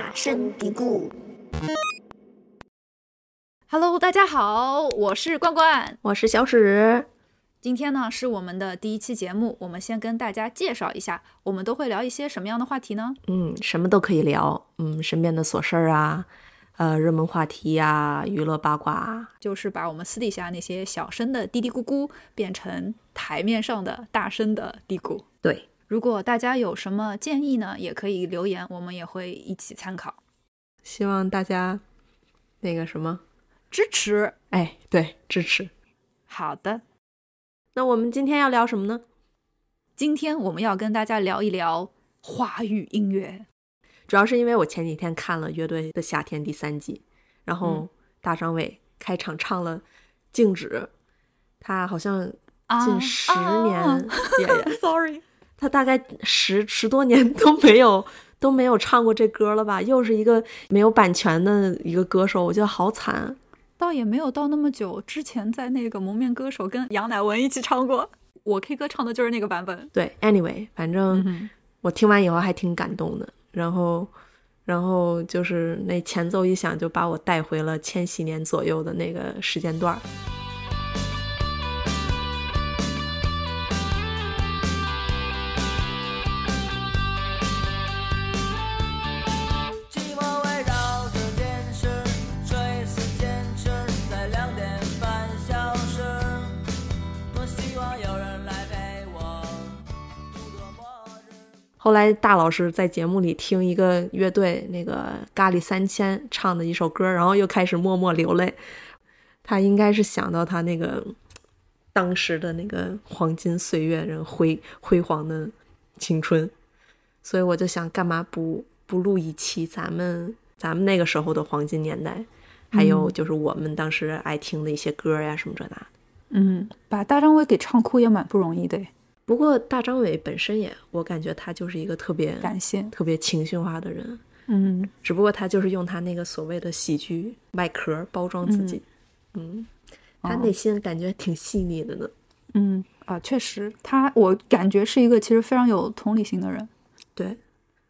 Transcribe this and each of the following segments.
大声嘀咕。Hello，大家好，我是罐罐。我是小史。今天呢是我们的第一期节目，我们先跟大家介绍一下，我们都会聊一些什么样的话题呢？嗯，什么都可以聊。嗯，身边的琐事儿啊，呃，热门话题呀、娱乐八卦啊。就是把我们私底下那些小声的嘀嘀咕咕变成台面上的大声的嘀咕。对，如果大家有什么建议呢，也可以留言，我们也会一起参考希望大家那个什么，支持。哎，对，支持。好的，那我们今天要聊什么呢？今天我们要跟大家聊一聊华语音乐。主要是因为我前几天看了《乐队的夏天》第三季，然后嗯大张伟开场唱了《静止》，他好像啊近十年 Sorry，他大概十十多年都没有都没有唱过这歌了吧？又是一个没有版权的一个歌手，我觉得好惨。倒也没有到那么久，之前在那个《蒙面歌手》跟杨乃文一起唱过，我 K 歌唱的就是那个版本。对，anyway，反正嗯我听完以后还挺感动的。然后，然后就是那前奏一响，就把我带回了千禧年左右的那个时间段后来大老师在节目里听一个乐队那个咖喱三千唱的一首歌，然后又开始默默流泪。他应该是想到他那个当时的那个黄金岁月，人辉辉煌的青春，所以我就想，干嘛不不录一期咱们咱们那个时候的黄金年代，还有就是我们当时爱听的一些歌呀什么这那的。嗯，把大张伟给唱哭也蛮不容易的，不过大张伟本身也，我感觉他就是一个特别感性。特别情绪化的人。嗯，只不过他就是用他那个所谓的喜剧外壳包装自己，嗯，他内心感觉挺细腻的呢。嗯啊，确实，他我感觉是一个其实非常有同理心的人。对，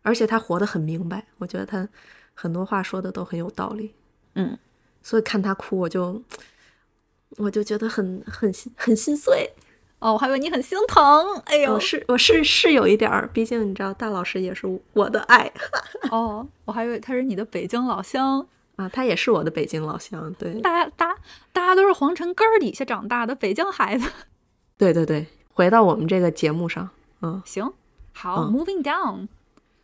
而且他活得很明白，我觉得他很多话说的都很有道理。嗯，所以看他哭，我就我就觉得很很心很心碎。哦，我还以为你很心疼。哎呦，我是我是是有一点儿，毕竟你知道，大老师也是我的爱 哦，我还以为他是你的北京老乡。啊，他也是我的北京老乡。对，大家大大家都是皇城根儿底下长大的北京孩子。对对对，回到我们这个节目上，嗯。行，好、嗯 m o v i n g down。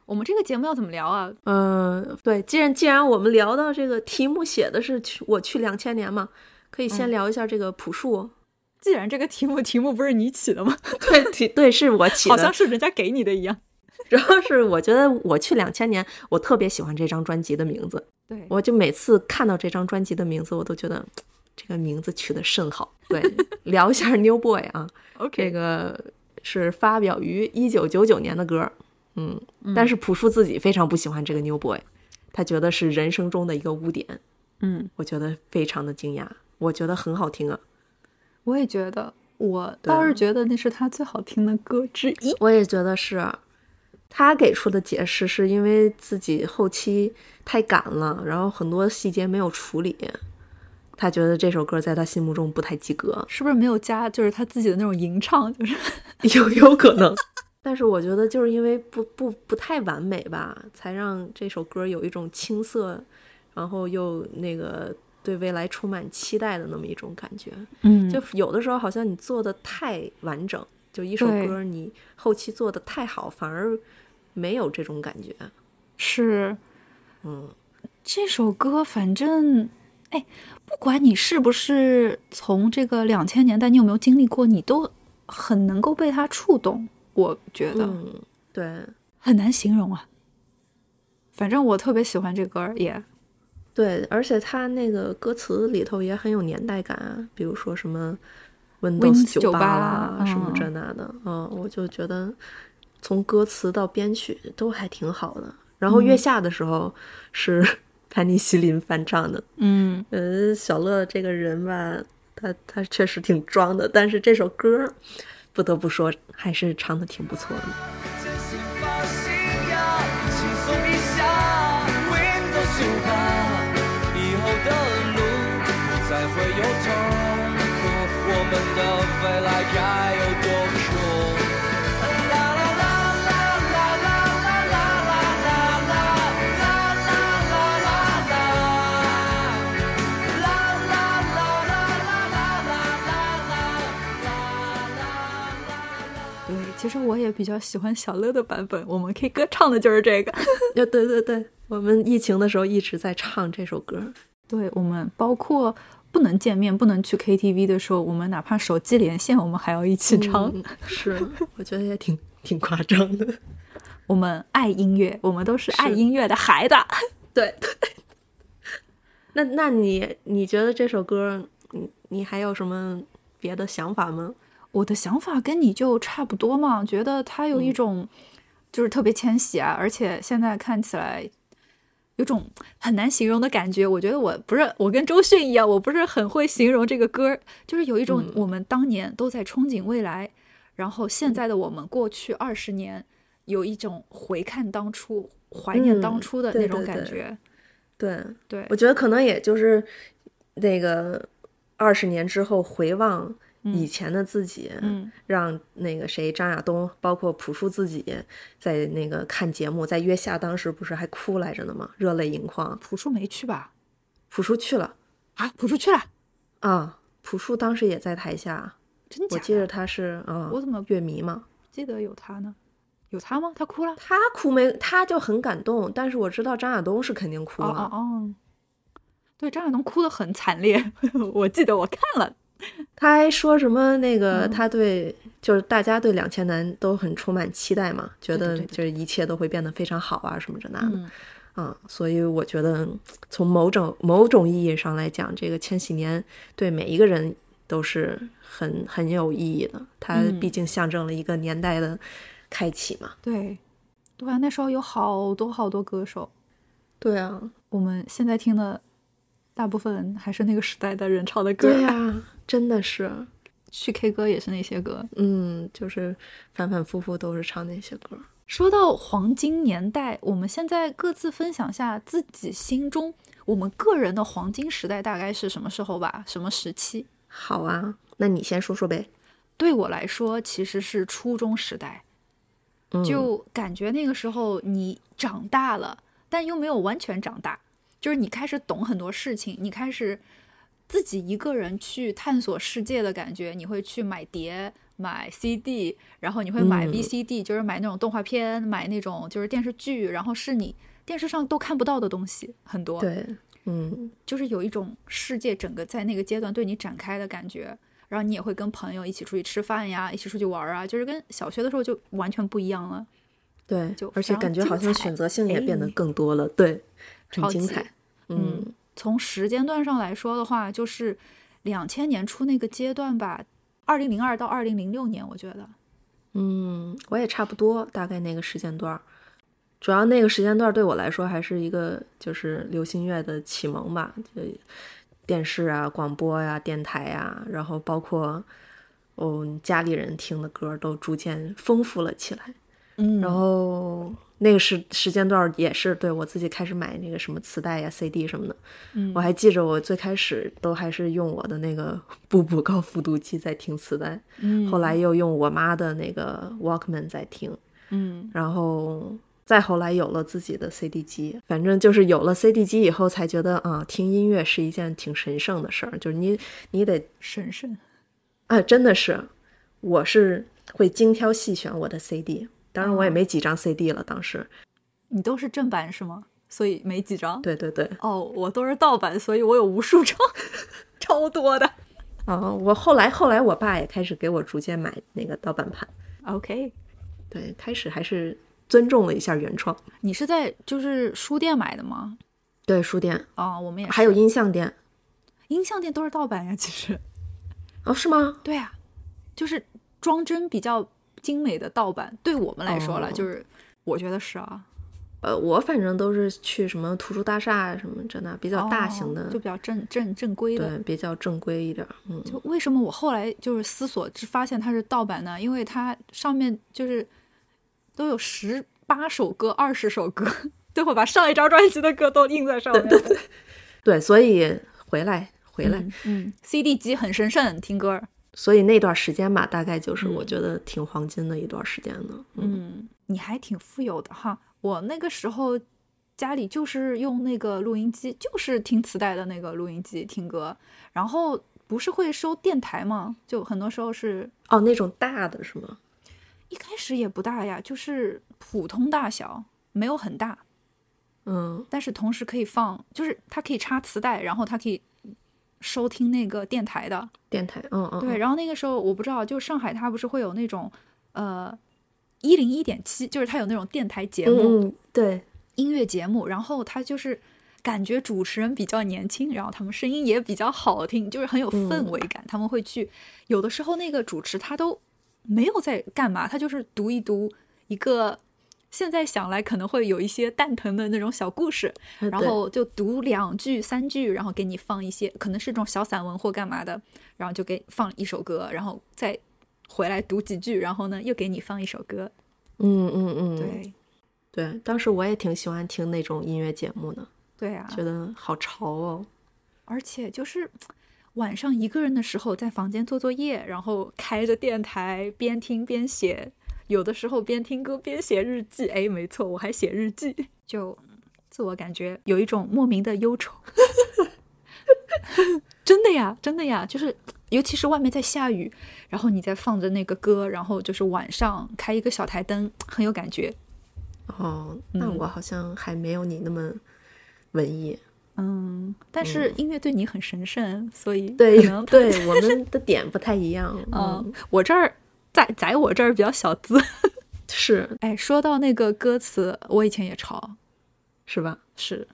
我们这个节目要怎么聊啊？嗯，对，既然既然我们聊到这个题目写的是去我去两千年嘛，可以先嗯聊一下这个朴树。既然这个题目题目不是你起的吗？对题对，是我起的。好像是人家给你的一样。主要是我觉得我去两千年，我特别喜欢这张专辑的名字，对，我就每次看到这张专辑的名字，我都觉得这个名字取得甚好。对，聊一下 New Boy 啊，OK，这个是发表于一九九九年的歌，嗯，但是朴树自己非常不喜欢这个 New Boy，他觉得是人生中的一个污点。嗯，我觉得非常的惊讶，我觉得很好听啊，我也觉得，我倒是觉得那是他最好听的歌之一。我也觉得是。他给出的解释是因为自己后期太赶了，然后很多细节没有处理，他觉得这首歌在他心目中不太及格，是不是没有加就是他自己的那种吟唱？就是 有有可能。但是我觉得就是因为不不不太完美吧，才让这首歌有一种青涩，然后又那个对未来充满期待的那么一种感觉。嗯就有的时候好像你做的太完整，就一首歌你后期做的太好，反而没有这种感觉。是嗯，这首歌，反正哎，不管你是不是从这个两千年代，你有没有经历过，你都很能够被它触动。我觉得、嗯，对很难形容啊。反正我特别喜欢这歌，也对，而且他那个歌词里头也很有年代感啊，比如说什么 Windows Windows 98啦，什么嗯这那的，嗯，我就觉得从歌词到编曲都还挺好的。然后月下的时候是 潘尼西林翻唱的，嗯，呃，小乐这个人吧，他他确实挺装的，但是这首歌不得不说还是唱的挺不错的。该有多酷？啦啦啦啦啦啦啦啦啦啦啦啦啦啦啦啦，啦啦啦啦啦啦啦啦。对，其实我也比较喜欢小乐的版本，我们 K 歌唱的就是这个。呀，对对对，我们疫情的时候一直在唱这首歌。对我们包括不能见面、不能去 KTV 的时候，我们哪怕手机连线，我们还要一起唱。嗯是，我觉得也挺挺夸张的。我们爱音乐，我们都是爱音乐的孩子。对 对。那那你你觉得这首歌，你你还有什么别的想法吗？我的想法跟你就差不多嘛，觉得他有一种就是特别迁徙啊，而且现在看起来有种很难形容的感觉。我觉得我不是我跟周迅一样，我不是很会形容这个歌，就是有一种嗯。我们当年都在憧憬未来，然后现在的我们过去二十年有一种回看当初、怀念当嗯初的那种感觉。对，对。我觉得可能也就是那个二十年之后回望以前的自己，嗯让那个谁张亚东，包括朴树自己在那个看节目，在月下当时不是还哭来着呢吗？热泪盈眶。朴树没去吧？朴树去了啊，朴树去了，啊，朴树当时也在台下，真？我记得他是啊，我怎么乐迷嘛。记得有他呢？有他吗？他哭了？他哭没？他就很感动，但是我知道张亚东是肯定哭哦了。哦哦，对，张亚东哭的很惨烈，我记得我看了。他还说什么那个嗯他对、就是大家对两千男都很充满期待嘛，觉得就是一切都会变得非常好啊什么这那的。嗯啊，所以我觉得从某种某种意义上来讲，这个千禧年对每一个人都是很很有意义的。它嗯毕竟象征了一个年代的开启嘛。对，对啊，那时候有好多好多歌手，对啊，我们现在听的大部分还是那个时代的人唱的歌。对 呀、真的是，去 K 歌也是那些歌。嗯，就是反反复复都是唱那些歌。说到黄金年代，我们现在各自分享下自己心中我们个人的黄金时代大概是什么时候吧？什么时期？好啊，那你先说说呗。对我来说，其实是初中时代。嗯、就感觉那个时候你长大了，但又没有完全长大，就是你开始懂很多事情，你开始自己一个人去探索世界的感觉。你会去买碟、买 CD，然后你会买嗯 VCD，、就是买那种动画片，买那种就是电视剧，然后是你电视上都看不到的东西很多。对，嗯，就是有一种世界整个在那个阶段对你展开的感觉，然后你也会跟朋友一起出去吃饭呀，一起出去玩啊，就是跟小学的时候就完全不一样了，对就，而且感觉好像选择性也变得哎更多了，对，很超精彩。嗯从时间段上来说的话，就是两千年初那个阶段吧，二零零二到二零零六年，我觉得，嗯，我也差不多，大概那个时间段。主要那个时间段对我来说还是一个就是流行乐的启蒙吧，就电视啊、广播呀、电台呀，然后包括哦家里人听的歌都逐渐丰富了起来。嗯然后那个时时间段儿也是对我自己开始买那个什么磁带呀、CD 什么的。嗯。我还记着我最开始都还是用我的那个 步步高复读机在听磁带，嗯。后来又用我妈的那个 Walkman 在听，嗯。然后再后来有了自己的 CD 机，反正就是有了 CD 机以后，才觉得啊，听音乐是一件挺神圣的事儿，就是你你得神圣，啊，真的是，我是会精挑细选我的 CD，当然我也哦没几张 CD 了，当时，你都是正版是吗？所以没几张。对对对，哦，我都是盗版，所以我有无数张，超多的。哦，我后来后来我爸也开始给我逐渐买那个盗版盘，OK，对，开始还是尊重了一下原创，你是在就是书店买的吗？对，书店哦，我们也是还有音像店，音像店都是盗版呀，其实。哦，是吗？对啊，就是装帧比较精美的盗版，对我们来说了，哦就是我觉得是啊，呃，我反正都是去什么图书大厦什么这那比较大型的，哦就比较正正正规的。对，比较正规一点儿。嗯，就为什么我后来就是思索，只发现它是盗版呢？因为它上面就是都有十八首歌、二十首歌，最后把上一张专辑的歌都印在上面。对对对，对，所以回来回来，嗯嗯，CD 机很神圣，听歌。所以那段时间吧，大概就是嗯我觉得挺黄金的一段时间呢。嗯，嗯，你还挺富有的哈。我那个时候家里就是用那个录音机，就是听磁带的那个录音机听歌，然后不是会收电台吗？就很多时候是哦，那种大的是吗？一开始也不大呀，就是普通大小，没有很大，嗯但是同时可以放，就是它可以插磁带，然后它可以收听那个电台的。电台，嗯嗯，对，嗯然后那个时候我不知道，就上海它不是会有那种呃一零一点七，就是它有那种电台节目。对，音乐节目，然后他就是感觉主持人比较年轻，然后他们声音也比较好听，就是很有氛围感。他们会去，有的时候那个主持他都没有在干嘛，他就是读一读一个。现在想来可能会有一些蛋疼的那种小故事，然后就读两句三句，然后给你放一些可能是这种小散文或干嘛的，然后就给放一首歌，然后再回来读几句，然后呢又给你放一首歌。嗯嗯嗯，对对，当时我也挺喜欢听那种音乐节目的，对啊，觉得好潮哦。而且就是晚上一个人的时候，在房间做作业，然后开着电台边听边写，有的时候边听歌边写日记。哎，没错，我还写日记，就自我感觉有一种莫名的忧愁。真的呀，真的呀，就是尤其是外面在下雨，然后你在放着那个歌，然后就是晚上开一个小台灯，很有感觉。哦，那嗯我好像还没有你那么文艺。嗯，但是音乐对你很神圣，所以对能对，我们的点不太一样。嗯，我这儿在在我这儿比较小资。是哎，说到那个歌词，我以前也抄，是吧？是。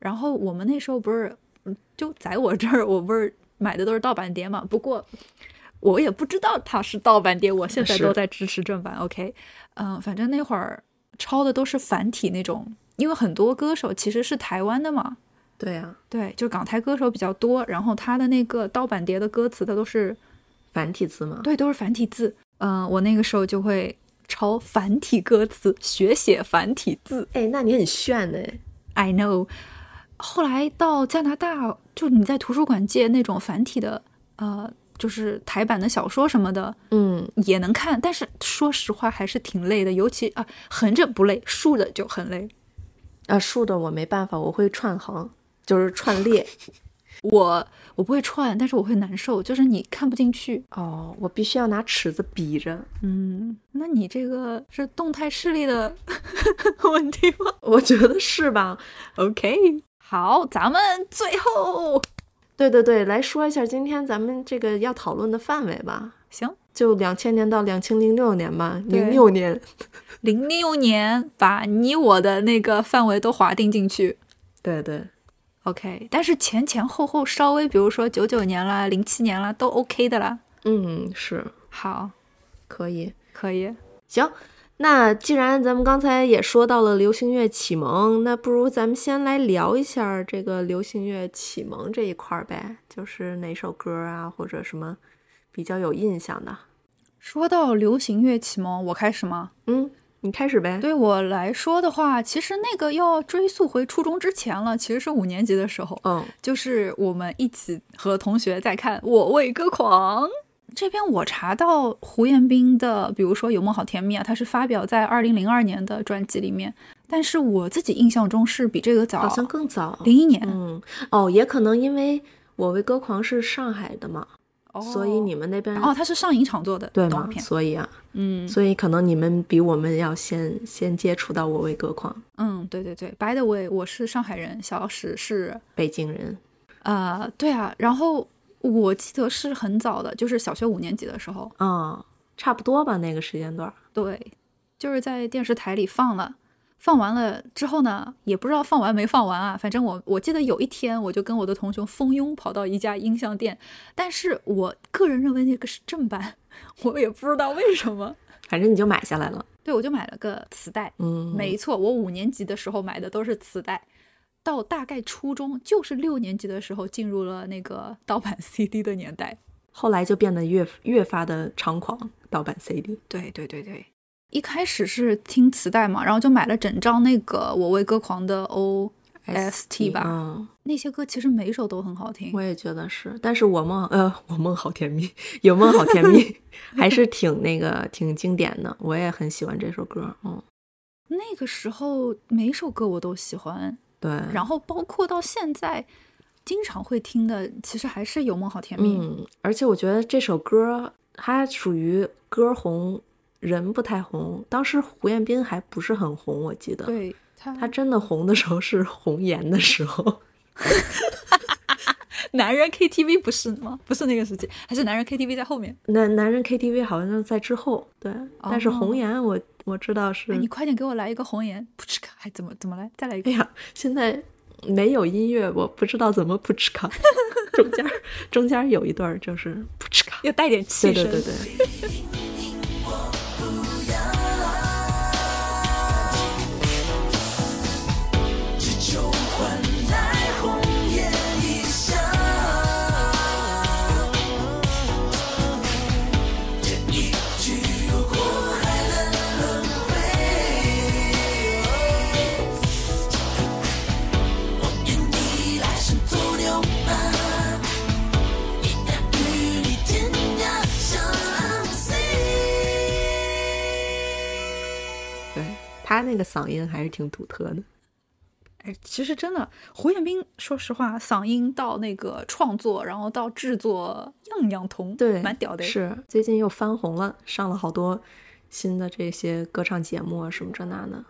然后我们那时候不是，嗯就在我这儿，我不是买的都是盗版碟嘛。不过我也不知道它是盗版碟，我现在都在支持正版。OK，嗯，反正那会儿抄的都是繁体那种，因为很多歌手其实是台湾的嘛。对呀、对，就港台歌手比较多，然后他的那个盗版碟的歌词，它都是繁体字吗。对，都是繁体字。嗯、我那个时候就会抄繁体歌词，学写繁体字。哎，那你很炫哎。I know。后来到加拿大，就你在图书馆借那种繁体的，呃，就是台版的小说什么的，嗯，也能看。但是说实话，还是挺累的，尤其啊，横着不累，竖着就很累。啊，竖的我没办法，我会串行，就是串列。我我不会串，但是我会难受，就是你看不进去。哦，我必须要拿尺子比着。嗯，那你这个是动态视力的 问题吗我觉得是吧？？OK，好，咱们最后对对对，来说一下今天咱们这个要讨论的范围吧。行，就两千年到两千零六年吧，对零六年。零六年把你我的那个范围都划定进去。对对，OK，但是前前后后稍微，比如说九九年啦、零七年啦，都 OK 的啦。嗯，是好，可以。可以。行，那既然咱们刚才也说到了流行乐启蒙，那不如咱们先来聊一下这个流行乐启蒙这一块儿呗，就是哪首歌啊，或者什么比较有印象的。说到流行乐启蒙，我开始吗？嗯，你开始呗。对我来说的话，其实那个要追溯回初中之前了，其实是五年级的时候，嗯，就是我们一起和同学在看《我为歌狂》。这边我查到胡彦斌的，比如说《有梦好甜蜜》啊，它是发表在二零零二年的专辑里面，但是我自己印象中是比这个早，好像更早。零一年。嗯，哦，也可能因为我为歌狂是上海的嘛，所以你们那边哦，它是上影厂做的对吗？所以啊，嗯所以可能你们比我们要先先接触到我为歌狂，嗯，对对对。By the way，我是上海人，小史是北京人。呃，对啊，然后我记得是很早的，就是小学五年级的时候，啊、差不多吧，那个时间段。对，就是在电视台里放了。放完了之后呢，也不知道放完没放完啊。反正我我记得有一天，我就跟我的同学蜂拥跑到一家音像店，但是我个人认为那个是正版，我也不知道为什么。反正你就买下来了。对，我就买了个磁带。嗯，没错，我五年级的时候买的都是磁带，到大概初中就是六年级的时候进入了那个盗版 CD 的年代。后来就变得越越发的猖狂，盗版 CD。对对对对，一开始是听磁带嘛，然后就买了整张那个《我为歌狂》的 OST 吧。嗯，那些歌其实每一首都很好听我。也觉得是，但是我梦呃，我梦好甜蜜，有梦好甜蜜，还是挺那个挺经典的，我也很喜欢这首歌。嗯，那个时候每一首歌我都喜欢，对，然后包括到现在经常会听的，其实还是《有梦好甜蜜》。嗯，而且我觉得这首歌它属于歌红人不太红，当时胡彦斌还不是很红，我记得。对他，他真的红的时候是红颜的时候，男人 KTV 不是吗？不是那个时期，还是男人 KTV 在后面。男男人 KTV 好像在之后，对，但是哦红颜我我知道是哎，，你快点给我来一个红颜，噗嗤卡，还怎么怎么来？再来一个哎。呀，现在没有音乐，我不知道怎么扑哧卡，中间中间有一段就是扑哧卡，要带点气声。对对对对，他那个嗓音还是挺独特的。哎，其实真的，胡彦斌，说实话，嗓音到那个创作，然后到制作，样样通，对，蛮屌的。是最近又翻红了，上了好多新的这些歌唱节目啊，什么这那的。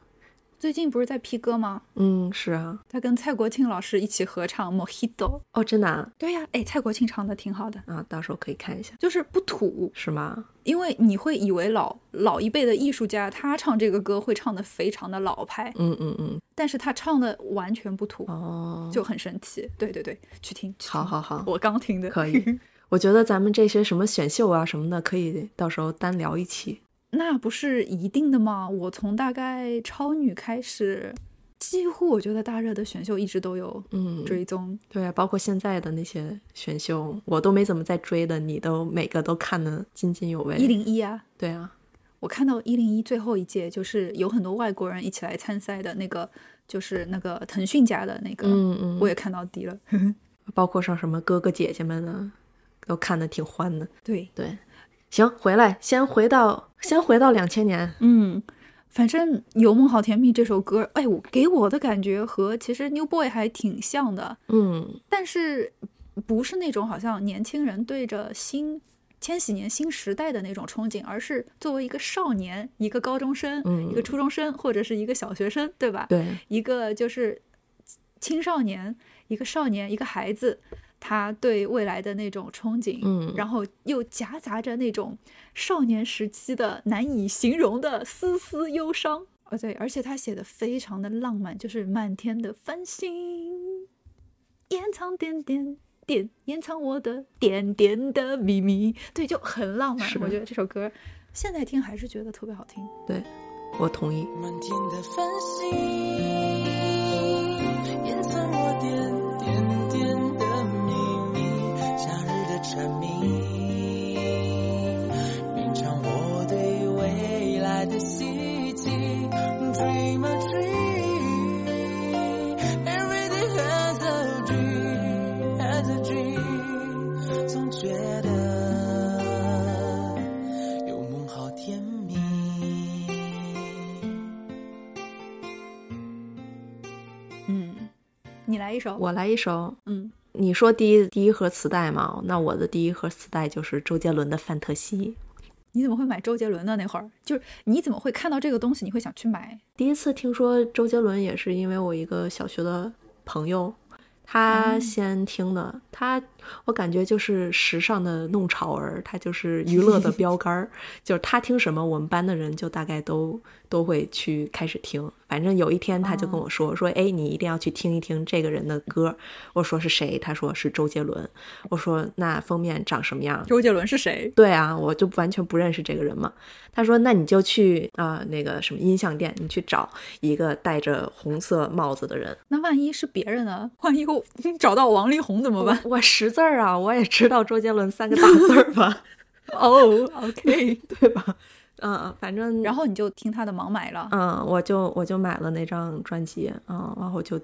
最近不是在 P 歌吗？嗯，是啊，他跟蔡国庆老师一起合唱《Mojito》。哦，真的啊，对呀，哎，蔡国庆唱的挺好的，啊到时候可以看一下，就是不土，是吗？因为你会以为老老一辈的艺术家他唱这个歌会唱的非常的老派，嗯嗯嗯，但是他唱的完全不土，哦，就很神奇。对对对，去听，去听好好好，我刚听的，可以。我觉得咱们这些什么选秀啊什么的，可以到时候单聊一期。那不是一定的吗？我从大概超女开始，几乎我觉得大热的选秀一直都有嗯，追踪。对啊，包括现在的那些选秀，我都没怎么在追的，你都每个都看得津津有味。一零一啊，对啊，我看到一零一最后一届，就是有很多外国人一起来参赛的那个，就是那个腾讯家的那个，嗯嗯，我也看到底了。包括上什么哥哥姐姐们呢，都看得挺欢的。对，对，行，回来先回到先回到两千年，嗯，反正《有梦好甜蜜》这首歌，哎，我给我的感觉和其实 New Boy 还挺像的，嗯。但是不是那种好像年轻人对着新千禧年新时代的那种憧憬，而是作为一个少年、一个高中生、嗯一个初中生或者是一个小学生，对吧？对，一个就是青少年，一个少年，一个孩子，他对未来的那种憧憬，嗯然后又夹杂着那种少年时期的难以形容的丝丝忧伤。哦，对，而且他写的非常的浪漫，就是满天的繁星，掩藏点点点，掩藏我的点点的秘密。对，就很浪漫。我觉得这首歌现在听还是觉得特别好听。对，我同意。满天的繁星，掩藏我点点夏日的蝉鸣，品尝我对未来的希冀。Dream a dream, every day has a dream, has a dream，总觉得有梦好甜蜜。嗯，你来一首。我来一首，嗯，你说第一第一盒磁带嘛，那我的第一盒磁带就是周杰伦的《范特西》。你怎么会买周杰伦的那会儿？就是你怎么会看到这个东西，你会想去买？第一次听说周杰伦也是因为我一个小学的朋友，他先听的。他我感觉就是时尚的弄潮儿，他就是娱乐的 标杆儿。就是他听什么，我们班的人就大概都都会去开始听。反正有一天他就跟我说、说，哎，你一定要去听一听这个人的歌。我说是谁？他说是周杰伦。我说那封面长什么样？周杰伦是谁？对啊，我就完全不认识这个人嘛。他说：“那你就去啊、那个什么音像店，你去找一个戴着红色帽子的人。那万一是别人呢？万一我找到王力宏怎么办？我识字儿啊，我也知道周杰伦三个大字儿吧，哦，OK，对吧？嗯，反正然后你就听他的盲买了。嗯，我就我就买了那张专辑，嗯，然后就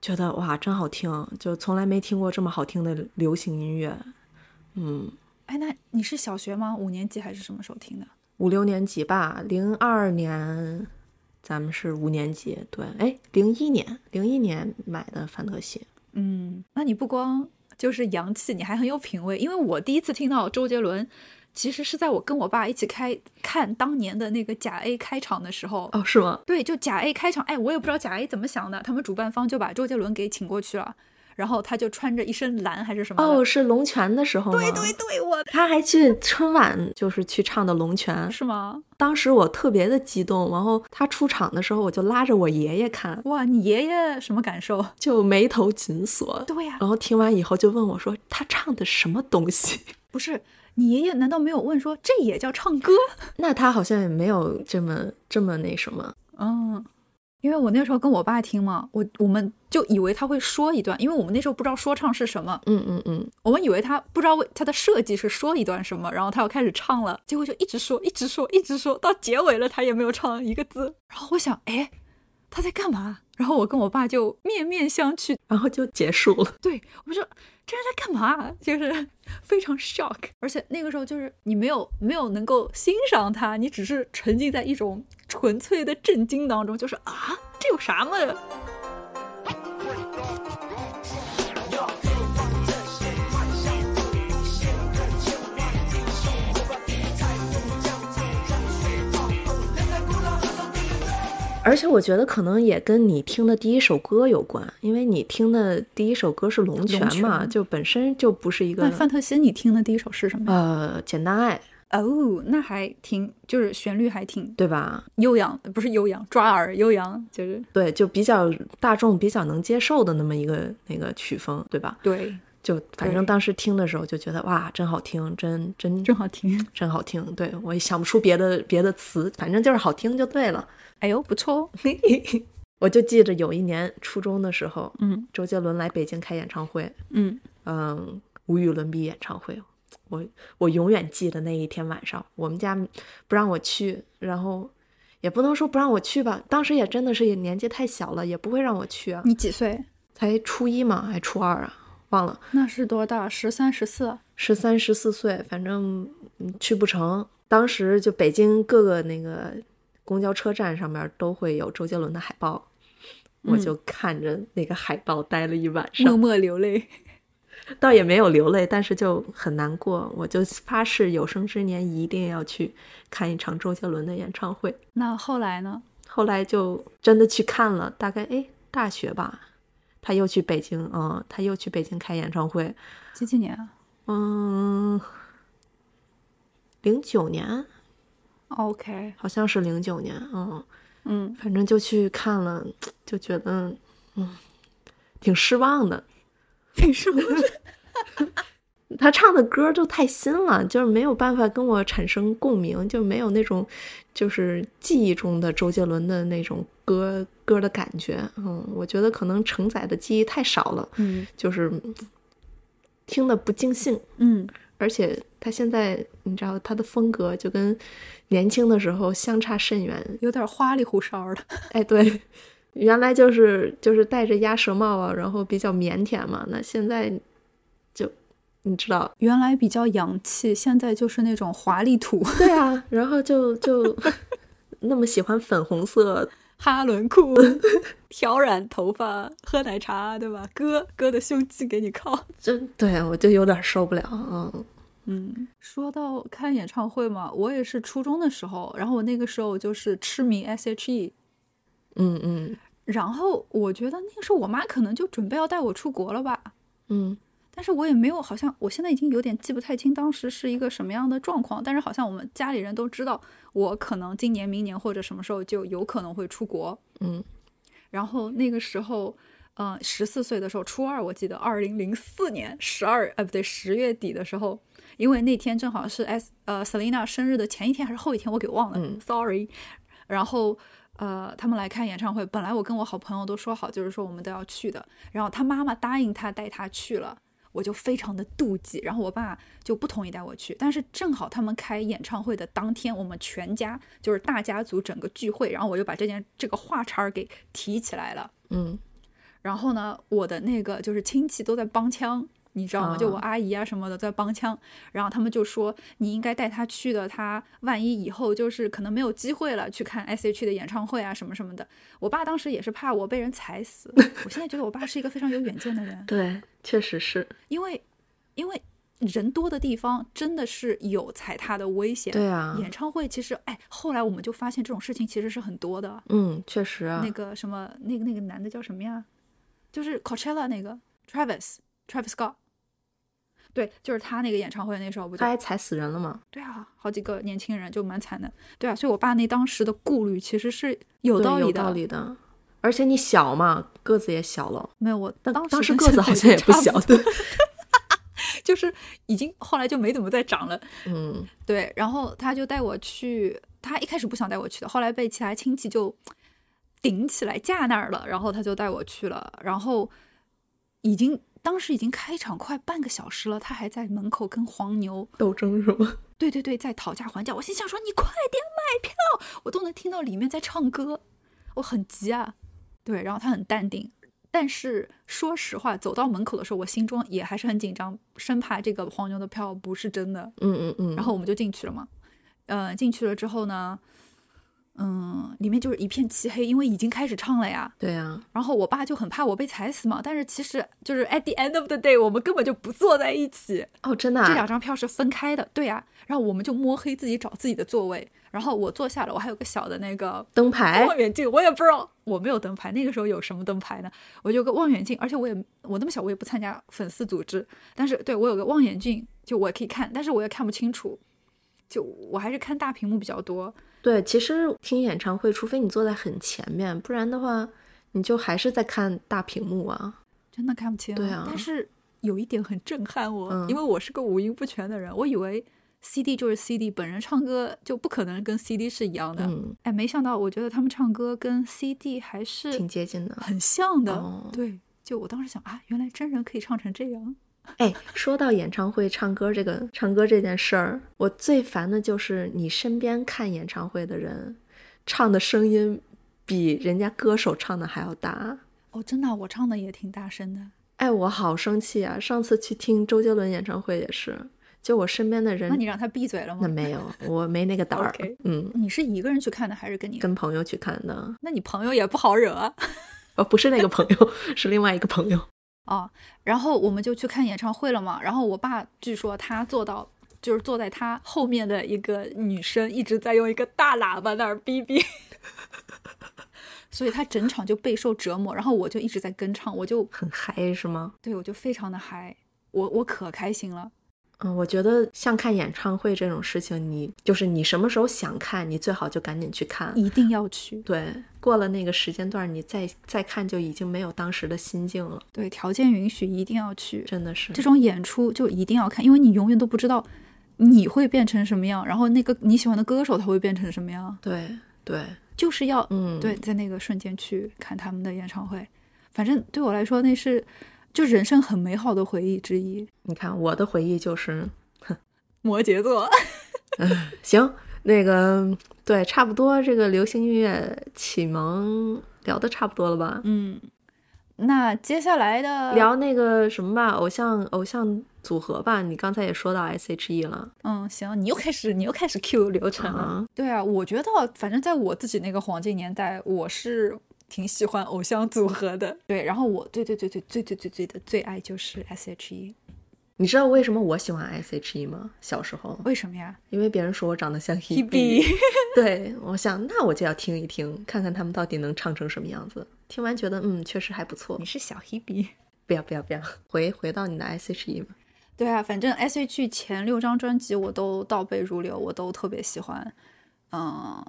觉得哇，真好听，就从来没听过这么好听的流行音乐。嗯，哎，那你是小学吗？五年级还是什么时候听的？五六年级吧，零二年咱们是五年级，对，哎，零一年，零一年买的范特西。嗯，那你不光就是洋气，你还很有品味。因为我第一次听到周杰伦，其实是在我跟我爸一起开看当年的那个甲 A 开场的时候。哦，是吗？对，就甲 A 开场，哎，我也不知道甲 A 怎么想的，他们主办方就把周杰伦给请过去了，然后他就穿着一身蓝还是什么。哦，是龙泉的时候吗？对对对，我他还去春晚，就是去唱的龙泉。是吗？当时我特别的激动，然后他出场的时候，我就拉着我爷爷看，哇，你爷爷什么感受？就眉头紧锁。对呀、然后听完以后就问我说：“他唱的什么东西 不是你爷爷难道没有问说这也叫唱歌？？”那他好像也没有这么这么那什么。嗯，因为我那时候跟我爸听嘛，我我们就以为他会说一段，因为我们那时候不知道说唱是什么，嗯嗯嗯，我们以为他不知道为他的设计是说一段什么，然后他要开始唱了，结果就一直说，一直说，一直说到结尾了，他也没有唱一个字。然后我想，哎，他在干嘛？然后我跟我爸就面面相觑，然后就结束了。对我说这是在干嘛？就是非常 shock，而且那个时候就是你没有没有能够欣赏他，你只是沉浸在一种纯粹的震惊当中，就是啊，这有啥嘛？而且我觉得可能也跟你听的第一首歌有关，因为你听的第一首歌是《龙泉》嘛，就本身就不是一个那范特西你听的第一首是什么？呃简单爱，哦，那还挺，就是旋律还挺对吧？悠扬，不是悠扬，抓耳悠扬，就是对，就比较大众比较能接受的那么一个那个曲风，对吧？对，就反正当时听的时候就觉得哇，真好听，真真真好听。真好听。对我也想不出别的别的词，反正就是好听就对了。哎呦，不错哦。我就记着有一年初中的时候，嗯周杰伦来北京开演唱会，嗯，嗯，无与伦比演唱会，我我永远记得那一天晚上，我们家不让我去，然后也不能说不让我去吧，当时也真的是也年纪太小了，也不会让我去啊，你几岁？才初一嘛，还初二啊，忘了，那是多大？十三、十四？十三十四岁，反正嗯去不成。当时就北京各个那个公交车站上面都会有周杰伦的海报，我就看着那个海报待了一晚上。默默流泪。倒也没有流泪，但是就很难过。我就发誓有生之年一定要去看一场周杰伦的演唱会。那后来呢？后来就真的去看了，大概哎大学吧，他又去北京，嗯，他又去北京开演唱会，几几年啊嗯，零九年？OK，好像是零九年，嗯，嗯，反正就去看了，就觉得嗯挺失望的。为什么？他唱的歌就太新了，就是没有办法跟我产生共鸣，就没有那种就是记忆中的周杰伦的那种歌歌的感觉。嗯，我觉得可能承载的记忆太少了，嗯就是嗯听的不尽兴。嗯，而且他现在你知道他的风格就跟年轻的时候相差甚远。有点花里胡哨的。哎，对，原来就是就是戴着鸭舌帽啊，然后比较腼腆嘛。那现在就你知道，原来比较洋气，现在就是那种华丽土，对啊，然后就就 那么喜欢粉红色，哈伦裤，挑染头发，喝奶茶，对吧？哥哥的胸肌给你靠。真对我就有点受不了。嗯嗯，说到看演唱会嘛，我也是初中的时候，然后我那个时候就是痴迷 S.H.E，嗯嗯然后我觉得那个时候我妈可能就准备要带我出国了吧，嗯但是我也没有，好像我现在已经有点记不太清当时是一个什么样的状况，但是好像我们家里人都知道我可能今年、明年或者什么时候就有可能会出国，嗯。然后那个时候，呃，十四岁的时候，初二，我记得二零零四年十二，呃，不对，十月底的时候，因为那天正好是 S 呃 Selina 生日的前一天还是后一天，我给忘了、嗯。S o r r y 然后呃，他们来看演唱会，本来我跟我好朋友都说好，就是说我们都要去的，然后他妈妈答应他带他去了。我就非常的妒忌，然后我爸就不同意带我去。但是正好他们开演唱会的当天，我们全家就是大家族整个聚会，然后我就把这件这个话茬儿给提起来了。嗯然后呢，我的那个就是亲戚都在帮腔，你知道吗？就我啊阿姨啊什么的在帮腔，然后他们就说你应该带他去的，他万一以后就是可能没有机会了去看 S.H.E 的演唱会啊什么什么的。我爸当时也是怕我被人踩死，我现在觉得我爸是一个非常有远见的人，对，确实是。因为因为人多的地方真的是有踩踏的危险。对啊，演唱会其实，哎，后来我们就发现这种事情其实是很多的。嗯，确实啊那。个什么，那个那个男的叫什么呀？就是 Coachella 那个 Travis Travis Scott，对，就是他那个演唱会那时候不就他还踩死人了吗？对啊，好几个年轻人就蛮惨的，对啊，所以我爸那当时的顾虑其实是有道理的，有道理的。而且你小嘛，个子也小了，没有我但当当时时个子好像也不小，对。就是已经后来就没怎么再长了，嗯，对，然后他就带我去，他一开始不想带我去的，后来被其他亲戚就顶起来架那儿了，然后他就带我去了，然后已经当时已经开场快半个小时了，他还在门口跟黄牛，斗争是吗？对对对，在讨价还价。我心想说你快点买票，我都能听到里面在唱歌，我很急啊。对，然后他很淡定，但是说实话，走到门口的时候，我心中也还是很紧张，生怕这个黄牛的票不是真的。嗯嗯嗯。然后我们就进去了嘛。呃，进去了之后呢，嗯，里面就是一片漆黑，因为已经开始唱了呀。对啊，然后我爸就很怕我被踩死嘛，但是其实就是 at the end of the day，我们根本就不坐在一起，哦，真的、这两啊，张票是分开的。对呀、然后我们就摸黑自己找自己的座位，然后我坐下了，我还有个小的那个灯牌望远镜，我也不知道我没有灯牌，那个时候有什么灯牌呢？我就有个望远镜，而且我也我那么小，我也不参加粉丝组织，但是对我有个望远镜，就我也可以看，但是我也看不清楚，就我还是看大屏幕比较多。对，其实听演唱会，除非你坐在很前面，不然的话，你就还是在看大屏幕啊。真的看不清。对啊但是有一点很震撼我，嗯因为我是个五音不全的人，我以为 CD 就是 CD，本人唱歌就不可能跟 CD 是一样的。嗯，哎，没想到，我觉得他们唱歌跟 CD 还是挺接近的。很像的。哦对，就我当时想啊，原来真人可以唱成这样。哎，说到演唱会唱歌这个唱歌这件事儿，我最烦的就是你身边看演唱会的人唱的声音比人家歌手唱的还要大。哦，真的啊，我唱的也挺大声的。哎，我好生气啊！上次去听周杰伦演唱会也是，就我身边的人那，你让他闭嘴了吗？那没有，我没那个胆儿。嗯，你是一个人去看的，还是跟你？跟朋友去看的，那你朋友也不好惹啊。哦，不是那个朋友，是另外一个朋友。哦，然后我们就去看演唱会了嘛。然后我爸据说他坐到，就是坐在他后面的一个女生一直在用一个大喇叭那儿逼逼，所以他整场就备受折磨。然后我就一直在跟唱，我就很嗨是吗？对我就非常的嗨，我我可开心了。嗯，我觉得像看演唱会这种事情，你就是你什么时候想看，你最好就赶紧去看。一定要去。对，过了那个时间段，你再再看就已经没有当时的心境了，对，条件允许一定要去。真的是。这种演出就一定要看，因为你永远都不知道你会变成什么样，然后那个你喜欢的歌手他会变成什么样，对对，就是要嗯，对，在那个瞬间去看他们的演唱会。反正对我来说，那是就人生很美好的回忆之一。你看我的回忆就是，摩羯座，行，那个对，差不多这个流行音乐启蒙聊的差不多了吧？嗯，那接下来的聊那个什么吧，偶像偶像组合吧。你刚才也说到 S.H.E 了，嗯，行，你又开始，你又开始 Q 流程了。啊，对啊，我觉得反正在我自己那个黄金年代，我是挺喜欢偶像组合的，对。然后我最最最最最最最最的最爱就是 S.H.E。你知道为什么我喜欢 S.H.E 吗？小时候为什么呀？因为别人说我长得像 Hebe。对，我想那我就要听一听，看看他们到底能唱成什么样子。听完觉得嗯，确实还不错。你是小 Hebe？不要不要不要，回回到你的 S.H.E 吗？对啊，反正 S.H.E 前六张专辑我都倒背如流，我都特别喜欢。嗯，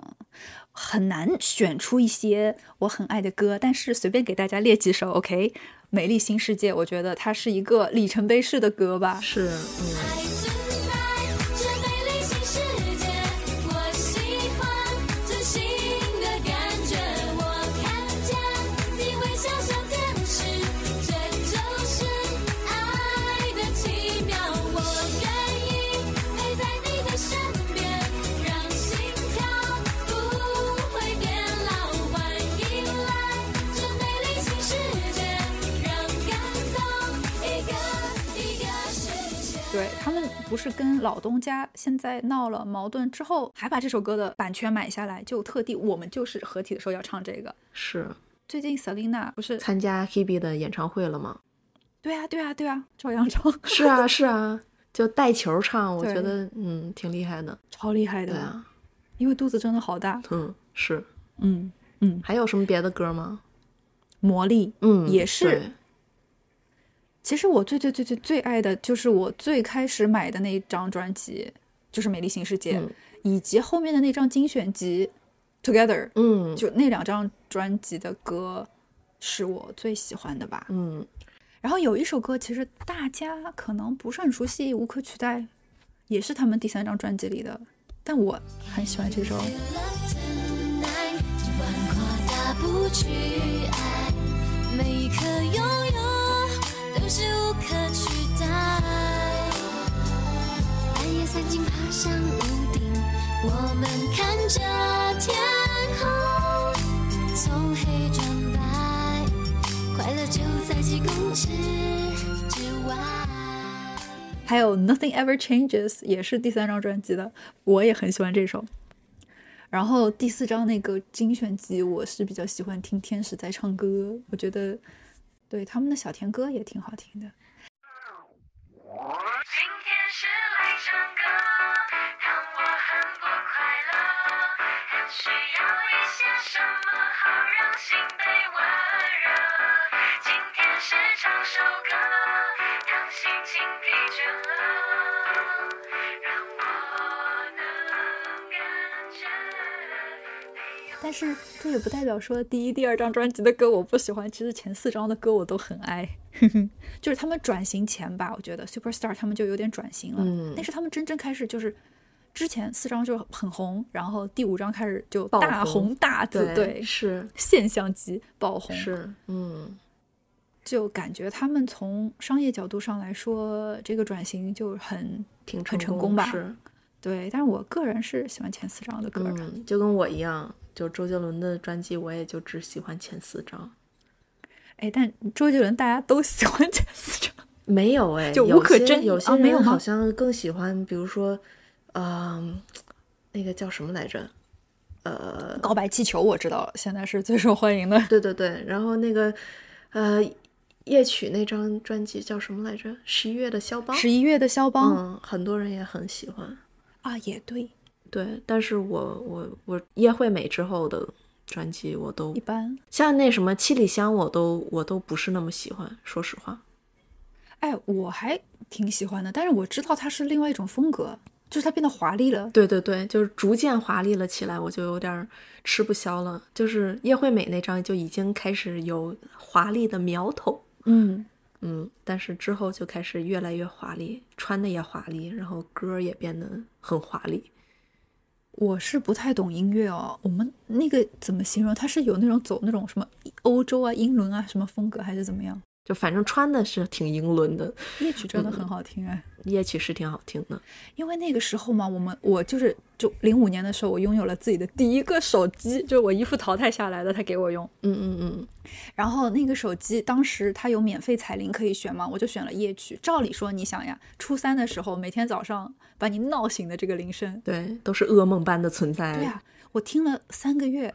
很难选出一些我很爱的歌，但是随便给大家列几首，OK？美丽新世界，我觉得它是一个里程碑式的歌吧。是，嗯，对他们不是跟老东家现在闹了矛盾之后，还把这首歌的版权买下来，就特地我们就是合体的时候要唱这个。是最近 Selina 不是参加 Hebe 的演唱会了吗？对啊对啊对啊，照样唱，是啊，是啊，就带球唱，我觉得嗯挺厉害的。超厉害的，对啊，因为肚子真的好大。嗯是。嗯嗯，还有什么别的歌吗？魔力，嗯，也是对其实我最最最最最爱的就是我最开始买的那一张专辑，就是《美丽新世界》嗯以及后面的那张精选集《Together》，嗯就那两张专辑的歌是我最喜欢的吧。嗯然后有一首歌，其实大家可能不是很熟悉，《无可取代》，也是他们第三张专辑里的，但我很喜欢这首。不去爱，每一刻拥是无可取代。半夜三更爬上屋顶，我们看着天空，从黑转白，快乐就在几公尺之外。还有 Nothing Ever Changes 也是第三张专辑的，我也很喜欢这首。然后第四张那个精选集，我是比较喜欢听天使在唱歌，我觉得对他们的小甜歌也挺好听的。今天是来唱歌，当我很不快乐，很需要一些什么好让心但是这也不代表说第一、第二张专辑的歌我不喜欢，其实前四张的歌我都很爱。就是他们转型前吧，我觉得 Superstar 他们就有点转型了，嗯但是他们真正开始就是。之前四张就很红，然后第五张开始就爆大红红大紫，对，是现象级爆红，是嗯就感觉他们从商业角度上来说，这个转型就很挺很成功功吧是对。但是我个人是喜欢前四张的歌的，嗯，就跟我一样，就周杰伦的专辑，我也就只喜欢前四张。哎，但周杰伦大家都喜欢前四张，没有哎，就有些无可争有些啊没有好像更喜欢，比如说，嗯、那个叫什么来着？呃，告白气球我知道了，现在是最受欢迎的。对对对，然后那个，呃，夜曲那张专辑叫什么来着？十一月的肖邦。十一月的肖邦、嗯，很多人也很喜欢。啊，也对，对，但是我我我叶惠美之后的专辑我都一般。像那什么七里香，我都我都不是那么喜欢，说实话。哎，我还挺喜欢的，但是我知道它是另外一种风格，就是它变得华丽了。对对对，就是逐渐华丽了起来，我就有点儿吃不消了。就是叶惠美那张就已经开始有华丽的苗头，嗯，嗯，但是之后就开始越来越华丽，穿的也华丽，然后歌也变得很华丽。我是不太懂音乐哦。我们那个怎么形容？它是有那种走那种什么欧洲啊、英伦啊什么风格，还是怎么样？就反正穿的是挺英伦的，夜曲真的很好听哎。夜曲是挺好听的。因为那个时候嘛，我们我就是就零五年的时候，我拥有了自己的第一个手机，就是我姨父淘汰下来的，他给我用。嗯嗯嗯，然后那个手机当时它有免费彩铃可以选嘛，我就选了夜曲。照理说，你想呀，初三的时候每天早上把你闹醒的这个铃声，对，都是噩梦般的存在。对呀、我听了三个月，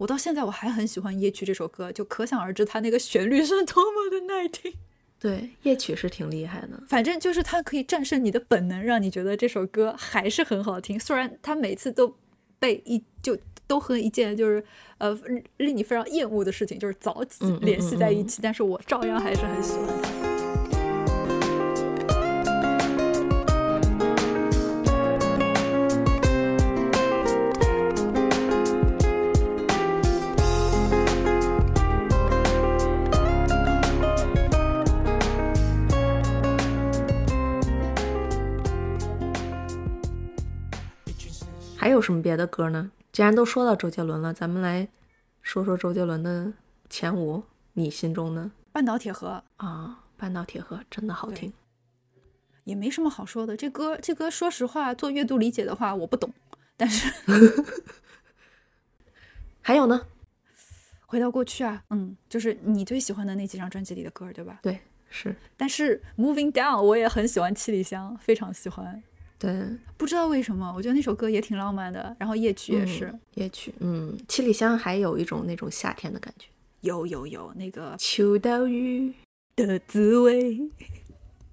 我到现在我还很喜欢夜曲这首歌，就可想而知它那个旋律是多么的耐听。对，夜曲是挺厉害的。反正就是它可以战胜你的本能，让你觉得这首歌还是很好听。虽然它每次都被一就都和一件就是呃令你非常厌恶的事情就是早起联系在一嗯起，但是我照样还是很喜欢它。什么别的歌呢？既然都说到周杰伦了，咱们来说说周杰伦的前五，你心中呢半岛铁盒啊，《半岛铁盒》真的好听。也没什么好说的，这歌这歌说实话做阅读理解的话我不懂，但是 还有呢？回到过去啊，嗯，就是你最喜欢的那几张专辑里的歌，对吧？对，是但是 Moving Down 我也很喜欢七里香，非常喜欢。对，不知道为什么，我觉得那首歌也挺浪漫的，然后夜曲也是，嗯夜曲，嗯，七里香还有一种那种夏天的感觉。有有有那个秋刀鱼，的滋味。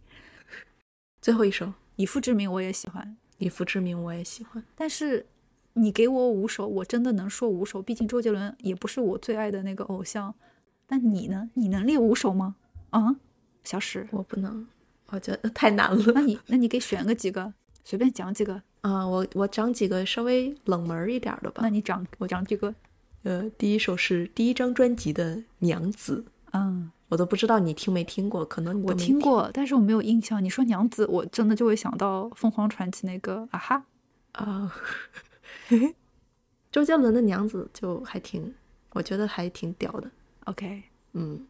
最后一首《以父之名我也喜欢，以父之名》我也喜欢。但是你给我五首，我真的能说五首。毕竟周杰伦也不是我最爱的那个偶像。那你呢？你能列五首吗？啊，小史，我不能，我觉得太难了。那你那你给选个几个，随便讲几个。啊，我我讲几个稍微冷门一点的吧那。你讲我讲几个。呃，第一首是第一张专辑的《娘子》，嗯，我都不知道你听没听过，可能我听过，但是我没有印象。你说娘子，我真的就会想到凤凰传奇那个啊哈。啊。周杰伦的《娘子》就还挺，我觉得还挺屌的，OK，嗯，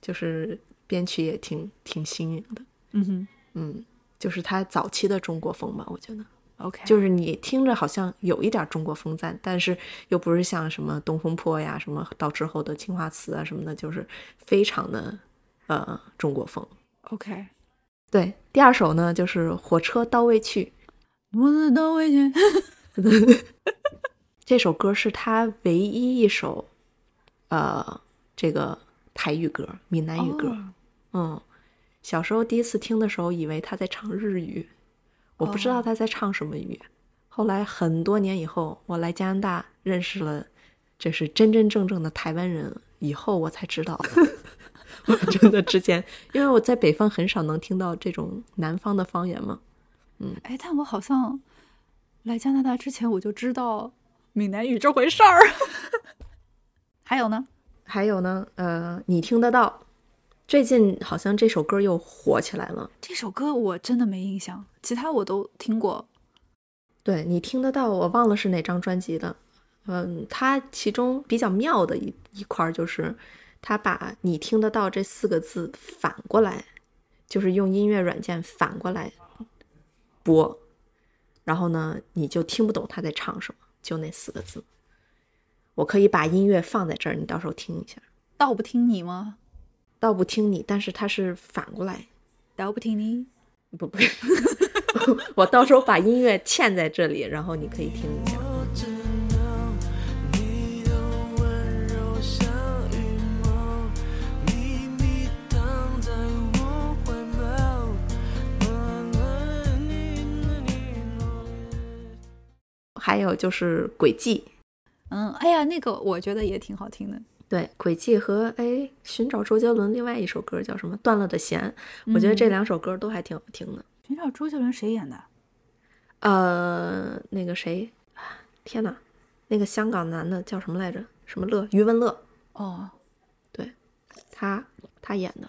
就是编曲也挺挺新颖的，嗯哼嗯，就是他早期的中国风吧，我觉得。，OK，就是你听着好像有一点中国风在，但是又不是像什么东风破呀，什么到之后的青花瓷啊什么的，就是非常的呃中国风。OK。对，第二首呢就是《火车到位去我是到位去，》，这首歌是他唯一一首呃这个台语歌、闽南语歌。哦嗯，小时候第一次听的时候，以为他在唱日语，我不知道哦他在唱什么语。后来很多年以后，我来加拿大认识了，这是真真正正的台湾人，以后我才知道。我真的之前，因为我在北方很少能听到这种南方的方言嘛。嗯哎，但我好像来加拿大之前我就知道闽南语这回事儿。还有呢？还有呢，呃，你听得到？最近好像这首歌又火起来了。这首歌我真的没印象，其他我都听过。对你听得到，我忘了是哪张专辑的。嗯，它其中比较妙的一一块儿就是，他把你听得到这四个字反过来，就是用音乐软件反过来播，然后呢，你就听不懂他在唱什么，就那四个字。我可以把音乐放在这儿，你到时候听一下。道不听你吗？倒不听你，但是它是反过来，倒不听你。不不，我到时候把音乐嵌在这里，然后你可以听一下。还有就是《轨迹》，嗯，哎呀，那个我觉得也挺好听的。对，《轨迹》和哎寻找周杰伦另外一首歌叫什么《断了的弦》，我觉得这两首歌都还挺好听的。寻找周杰伦谁演的？呃，那个谁，天哪，那个香港男的叫什么来着？什么乐？余文乐，哦，对他他演的。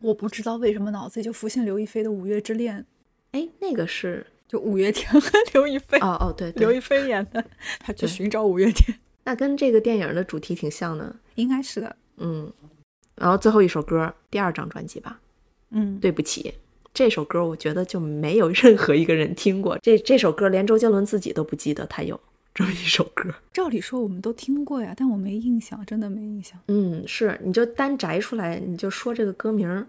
我不知道为什么脑子里就浮现刘亦菲的《五月之恋》，哎，那个是就五月天和 刘亦菲，哦哦对对，刘亦菲演的，他去寻找五月天，那跟这个电影的主题挺像的。应该是的。嗯，然后最后一首歌，第二张专辑吧，嗯，对不起，这首歌我觉得就没有任何一个人听过。这这首歌连周杰伦自己都不记得他有这么一首歌。照理说我们都听过呀，但我没印象，真的没印象。嗯，是，你就单摘出来，你就说这个歌名儿，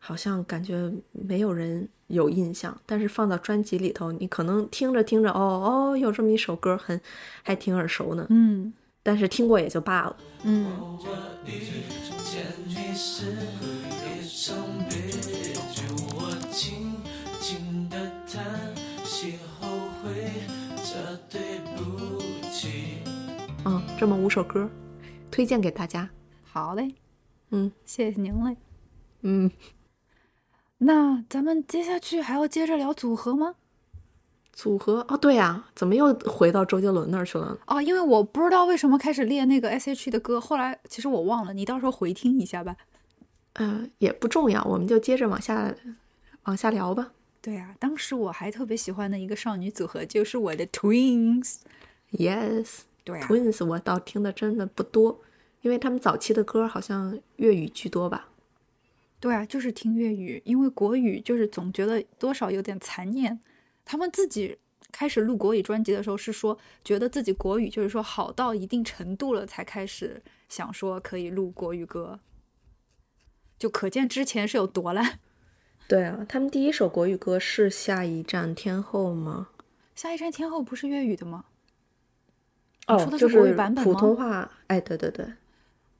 好像感觉没有人有印象，但是放到专辑里头，你可能听着听着，哦哦，有这么一首歌很还挺耳熟呢，嗯但是听过也就罢了。嗯。嗯，这么五首歌，推荐给大家。好嘞，嗯谢谢您嘞。嗯，那咱们接下去还要接着聊组合吗？组合哦，对呀、怎么又回到周杰伦那儿去了？哦，因为我不知道为什么开始练那个 S.H.E 的歌，后来其实我忘了，你到时候回听一下吧。呃，也不重要，我们就接着往下往下聊吧。对呀、当时我还特别喜欢的一个少女组合就是我的 Twins。Yes，对呀、Twins 我倒听的真的不多，因为他们早期的歌好像粤语居多吧。对啊，就是听粤语，因为国语就是总觉得多少有点残念。他们自己开始录国语专辑的时候是说，觉得自己国语就是说好到一定程度了，才开始想说可以录国语歌。就可见之前是有多烂。对啊，他们第一首国语歌是《下一站天后》吗？下一站天后不是粤语的吗？哦说，的是国语版本普通话。哎，对对对，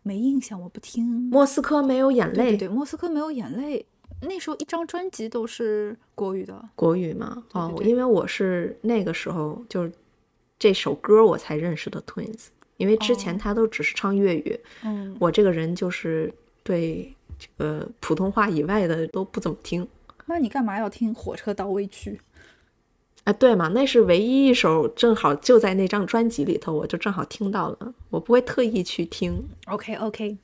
没印象，我不听。莫斯科没有眼泪，对对对，莫斯科没有眼泪，那时候一张专辑都是国语的。国语嘛。哦，因为我是那个时候就是这首歌我才认识的 Twins，因为之前哦他都只是唱粤语，嗯，我这个人就是对这个普通话以外的都不怎么听。那你干嘛要听《火车到未去》？啊，对嘛，那是唯一一首正好就在那张专辑里头，我就正好听到了，我不会特意去听。OK OK，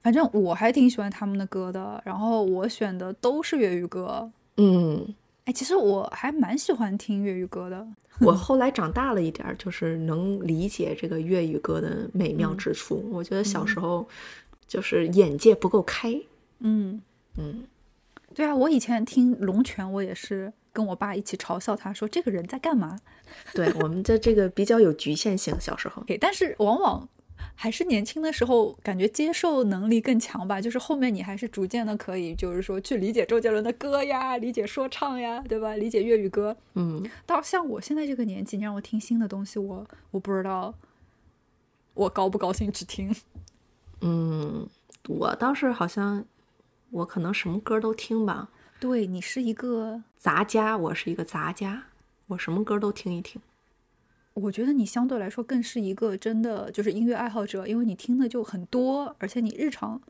反正我还挺喜欢他们的歌的，然后我选的都是粤语歌。嗯，哎，其实我还蛮喜欢听粤语歌的。我后来长大了一点儿，就是能理解这个粤语歌的美嗯妙之处。我觉得小时候就是眼界不够开。嗯，嗯，对啊，我以前听《龙泉》，我也是跟我爸一起嘲笑他说这个人在干嘛。对，我们的这个比较有局限性，小时候。但是往往还是年轻的时候，感觉接受能力更强吧。就是后面你还是逐渐的可以，就是说去理解周杰伦的歌呀，理解说唱呀，对吧？理解粤语歌。嗯，到像我现在这个年纪，你让我听新的东西，我我不知道我高不高兴去听。嗯，我倒是好像，我可能什么歌都听吧。对你是一个，杂家，我是一个杂家，我什么歌都听一听。我觉得你相对来说更是一个真的就是音乐爱好者，因为你听的就很多，而且你日常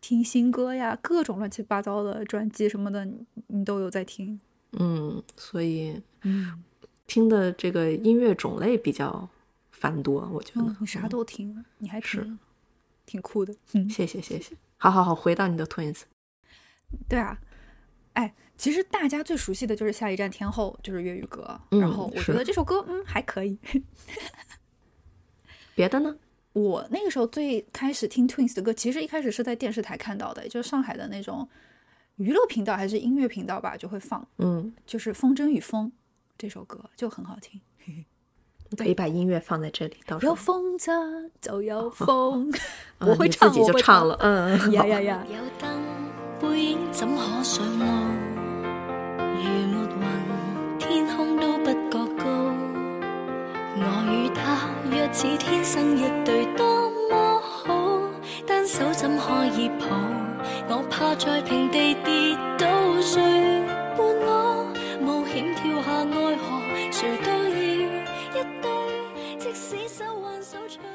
听新歌呀，各种乱七八糟的专辑什么的，你你都有在听。嗯，所以嗯，听的这个音乐种类比较繁多，我觉得。嗯，你啥都听，你还是挺挺酷的。嗯，谢谢谢谢。好好好，回到你的 Twins。对啊，哎，其实大家最熟悉的就是《下一站天后》，就是粤语歌。嗯然后我觉得这首歌，嗯，还可以。别的呢？我那个时候最开始听 Twins 的歌，其实一开始是在电视台看到的，就是上海的那种娱乐频道还是音乐频道吧，就会放，嗯，就是《风筝与风》这首歌就很好听。可以把音乐放在这里，到时有风筝就有风，啊我会唱，我会就唱了。嗯，嗯呀呀呀！背影怎可上路？如沒雲，天空都不覺高。我與他若似天生一對，多麼好。單手怎可以抱？我怕在平地跌倒，誰伴我冒險跳下愛河？誰都要一對，即使手挽手出了。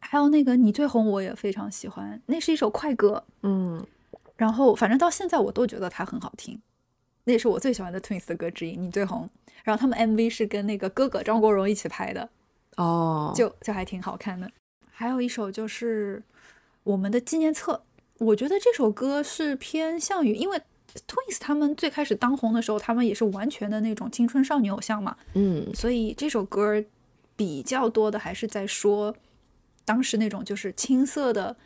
還有那個你最紅，我也非常喜歡，那是一首快歌。嗯，然后反正到现在我都觉得它很好听，那也是我最喜欢的 Twins 的歌之一。你最红，然后他们 MV 是跟那个哥哥张国荣一起拍的，哦，就就还挺好看的。还有一首就是我们的纪念册，我觉得这首歌是偏向于，因为 Twins 他们最开始当红的时候，他们也是完全的那种青春少女偶像嘛，嗯所以这首歌比较多的还是在说当时那种就是青涩的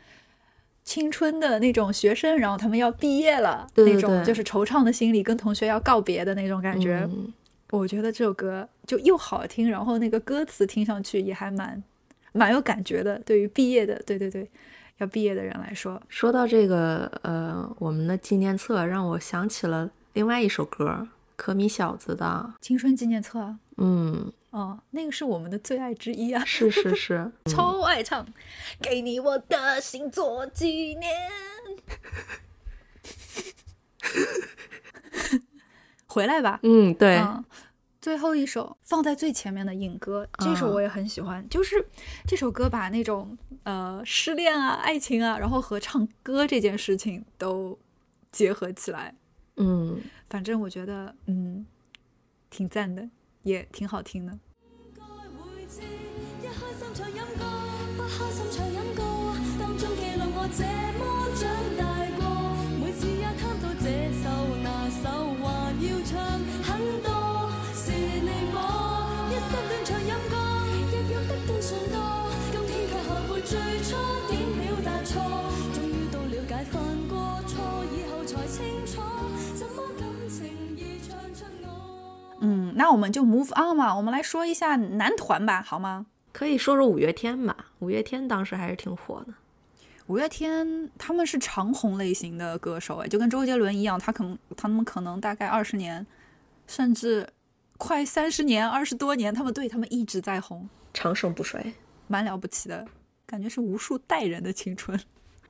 青春的那种学生，然后他们要毕业了，那种就是惆怅的心理，跟同学要告别的那种感觉。嗯我觉得这首歌就又好听，然后那个歌词听上去也还蛮蛮有感觉的。对于毕业的，对对对，要毕业的人来说，说到这个，呃，我们的纪念册让我想起了另外一首歌，可米小子的，青春纪念册啊，嗯，哦，那个是我们的最爱之一啊。是是是，超爱唱，给你我的心做纪念。回来吧，嗯，对，嗯，最后一首放在最前面的《影歌》，这首啊我也很喜欢，就是这首歌把那种呃失恋啊、爱情啊，然后和唱歌这件事情都结合起来，嗯，反正我觉得嗯挺赞的，也挺好听的。嗯，那我们就 move on 嘛，我们来说一下男团吧，好吗？可以说说五月天吧，五月天当时还是挺火的。五月天他们是长红类型的歌手，哎，就跟周杰伦一样，他可能他们可能大概二十年，甚至快三十年、二十多年，他们对他们一直在红，长盛不衰。蛮了不起的，感觉是无数代人的青春。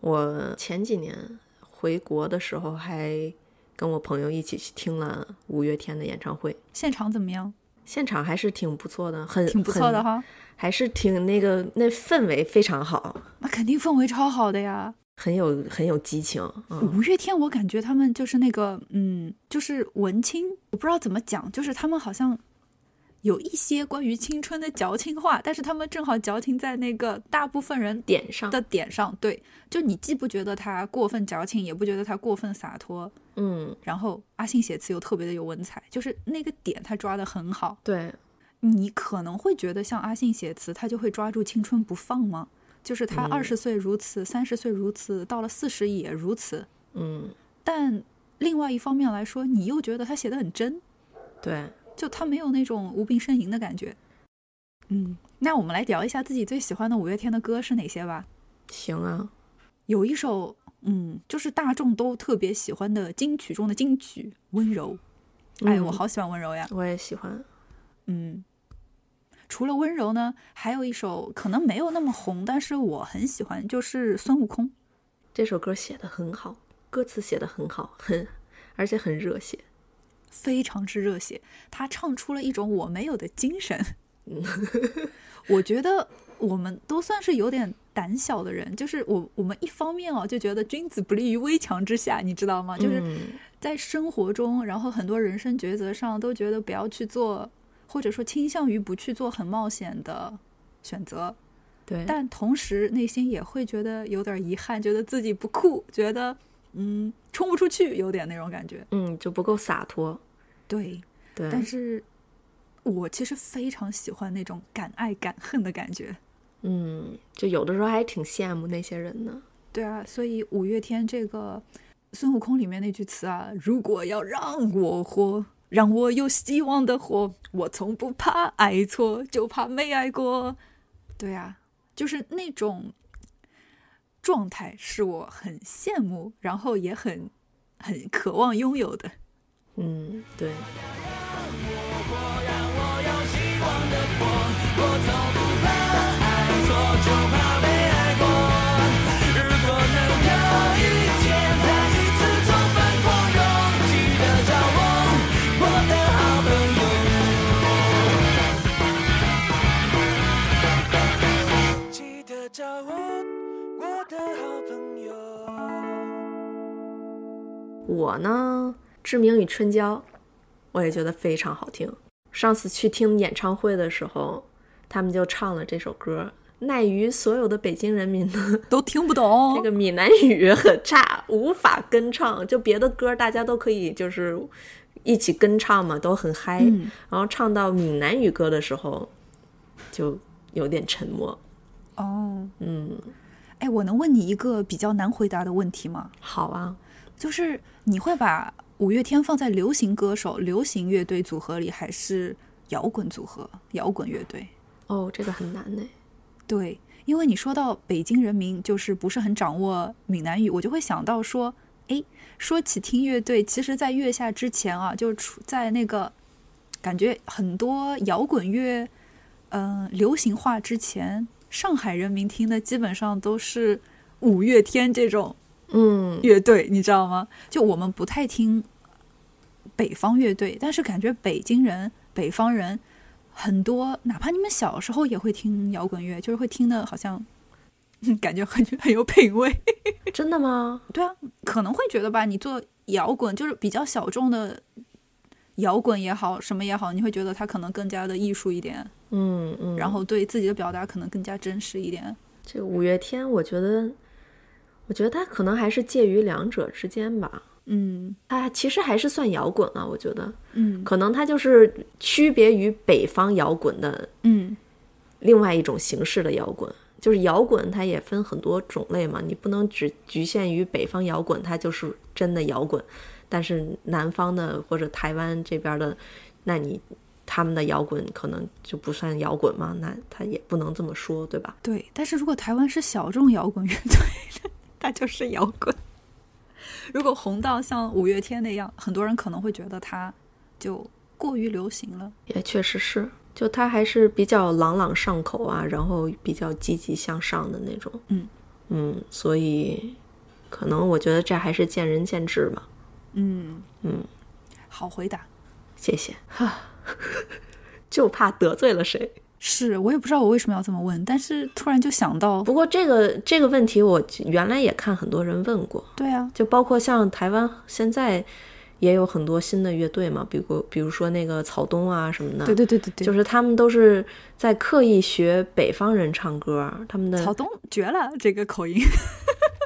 我前几年回国的时候，还跟我朋友一起去听了五月天的演唱会，现场怎么样？现场还是挺不错的，很挺不错的哈，还是挺那个那氛围非常好，那肯定氛围超好的呀。很有很有激情。嗯，五月天，我感觉他们就是那个，嗯，就是文青，我不知道怎么讲，就是他们好像有一些关于青春的矫情话，但是他们正好矫情在那个大部分人点上，的点上。对，就你既不觉得他过分矫情，也不觉得他过分洒脱，嗯，然后阿信写词又特别的有文采，就是那个点他抓的很好。对，你可能会觉得像阿信写词，他就会抓住青春不放吗？就是他嗯二十岁如此，三十岁如此，到了四十也如此。嗯，但另外一方面来说，你又觉得他写的很真，对，就他没有那种无病呻吟的感觉。嗯，那我们来聊一下自己最喜欢的五月天的歌是哪些吧。行啊，有一首，嗯，就是大众都特别喜欢的金曲中的金曲，《温柔》。哎，嗯我好喜欢温柔呀。我也喜欢。嗯，除了温柔呢，还有一首可能没有那么红，但是我很喜欢，就是孙悟空。这首歌写的很好，歌词写的很好，很而且很热血。非常之热血，他唱出了一种我没有的精神。我觉得我们都算是有点胆小的人，就是我我们一方面哦就觉得君子不立于危墙之下，你知道吗？就是嗯在生活中，然后很多人生抉择上都觉得不要去做，或者说倾向于不去做很冒险的选择，对，但同时内心也会觉得有点遗憾，觉得自己不酷，觉得嗯冲不出去，有点那种感觉。嗯就不够洒脱。对，对，但是我其实非常喜欢那种敢爱敢恨的感觉。嗯，就有的时候还挺羡慕那些人呢。对啊，所以五月天这个孙悟空里面那句词啊，如果要让我活，让我有希望的活，我从不怕爱错，就怕没爱过。对啊，就是那种状态是我很羡慕，然后也很很渴望拥有的。嗯，对，我呢，《志明与春娇》，我也觉得非常好听。上次去听演唱会的时候，他们就唱了这首歌。奈于所有的北京人民呢，都听不懂 这个闽南语很差，无法跟唱。就别的歌大家都可以就是一起跟唱嘛，都很嗨。嗯然后唱到闽南语歌的时候，就有点沉默。哦。嗯，哎，我能问你一个比较难回答的问题吗？好啊，就是你会把五月天放在流行歌手、流行乐队组合里，还是摇滚组合、摇滚乐队？哦，这个很难呢。对，因为你说到北京人民就是不是很掌握闽南语，我就会想到说，哎，说起听乐队，其实，在月下之前啊，就处在那个感觉很多摇滚乐，嗯、流行化之前，上海人民听的基本上都是五月天这种嗯，乐队，你知道吗？就我们不太听北方乐队，但是感觉北京人、北方人很多，哪怕你们小时候也会听摇滚乐，就是会听的好像，嗯感觉很 很有品味。真的吗？对啊，可能会觉得吧，你做摇滚就是比较小众的摇滚也好，什么也好，你会觉得它可能更加的艺术一点，嗯嗯。然后对自己的表达可能更加真实一点。这个五月天，我觉得，我觉得它可能还是介于两者之间吧。嗯它其实还是算摇滚啊，我觉得，嗯可能它就是区别于北方摇滚的嗯另外一种形式的摇滚。就是摇滚，它也分很多种类嘛，你不能只局限于北方摇滚，它就是真的摇滚。但是南方的或者台湾这边的，那你他们的摇滚可能就不算摇滚嘛，那他也不能这么说，对吧？对，但是如果台湾是小众摇滚乐队，它就是摇滚。如果红到像五月天那样，很多人可能会觉得他就过于流行了。也确实是，就他还是比较朗朗上口啊，然后比较积极向上的那种。嗯嗯，所以可能我觉得这还是见仁见智吧。嗯嗯，好回答。谢谢。哈，就怕得罪了谁。是我也不知道我为什么要这么问，但是突然就想到，不过这个这个问题，我原来也看很多人问过，对啊，就包括像台湾现在也有很多新的乐队嘛，比如比如说那个草东啊什么的，对对对对对，就是他们都是在刻意学北方人唱歌，他们的草东绝了，这个口音，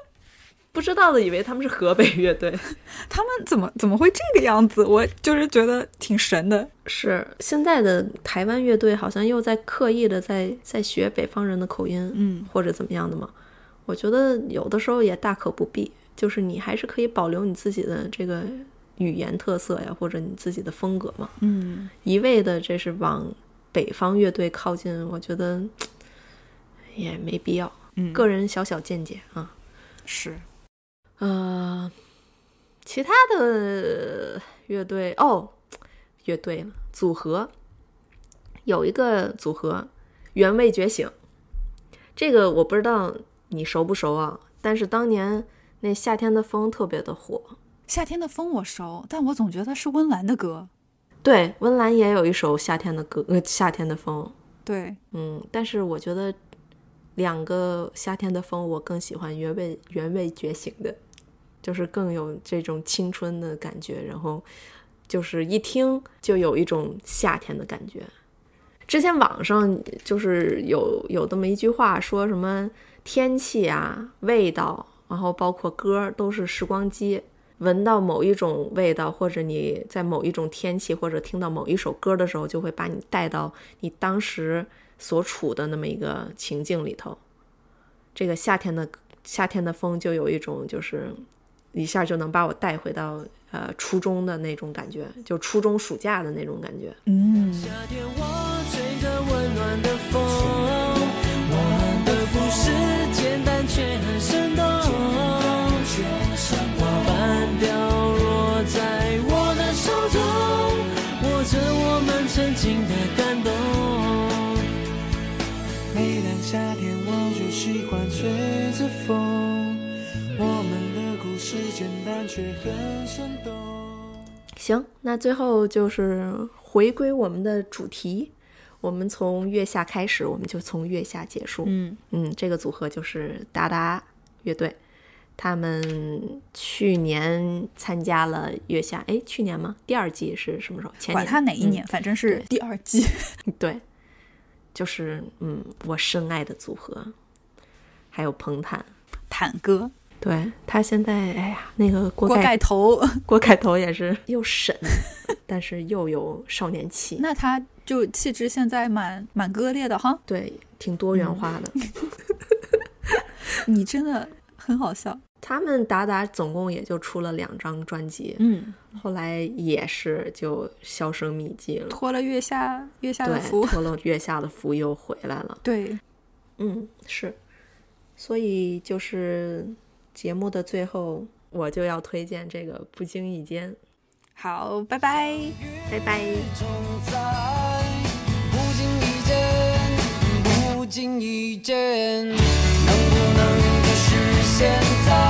不知道的以为他们是河北乐队，他们怎么怎么会这个样子？我就是觉得挺神的。是现在的台湾乐队好像又在刻意的在在学北方人的口音，嗯，或者怎么样的嘛？我觉得有的时候也大可不必，就是你还是可以保留你自己的这个语言特色呀，或者你自己的风格嘛。嗯，一味的这是往北方乐队靠近，我觉得也没必要。嗯个人小小见解啊。是呃，其他的乐队哦，乐队了，组合。有一个组合原味觉醒，这个我不知道你熟不熟啊，但是当年那夏天的风特别的火。夏天的风我熟，但我总觉得是温岚的歌。对，温岚也有一首夏天的歌，呃，夏天的风，对，嗯，但是我觉得两个夏天的风，我更喜欢原味原味觉醒的，就是更有这种青春的感觉，然后就是一听就有一种夏天的感觉。之前网上就是有有这么一句话，说什么天气啊、味道，然后包括歌都是时光机。闻到某一种味道，或者你在某一种天气，或者听到某一首歌的时候，就会把你带到你当时所处的那么一个情境里头。这个夏天的夏天的风就有一种，就是一下就能把我带回到呃初中的那种感觉，就初中暑假的那种感觉。嗯，夏天我吹着温暖的风，简单却很生动。行，那最后就是回归我们的主题，我们从月下开始，我们就从月下结束。嗯嗯，这个组合就是达达乐队，他们去年参加了月下，哎，去年吗？第二季是什么时候？前管。他哪一年，反正是第二季。对，就是嗯，我深爱的组合，还有彭坦。坦哥，对他现在，哎呀，那个锅锅盖盖头，锅盖头也是 又沈，但是又有少年气，那他就气质现在蛮蛮割裂的哈。对，挺多元化的。你真的很好笑。他们达达总共也就出了两张专辑，嗯，后来也是就销声匿迹了。脱了月下月下的对，福。脱了月下的福又回来了。对，嗯，是，所以就是节目的最后，我就要推荐这个《不经意间》，好，拜拜。拜拜。重在，不经意间，不经意间，能不能够实现在？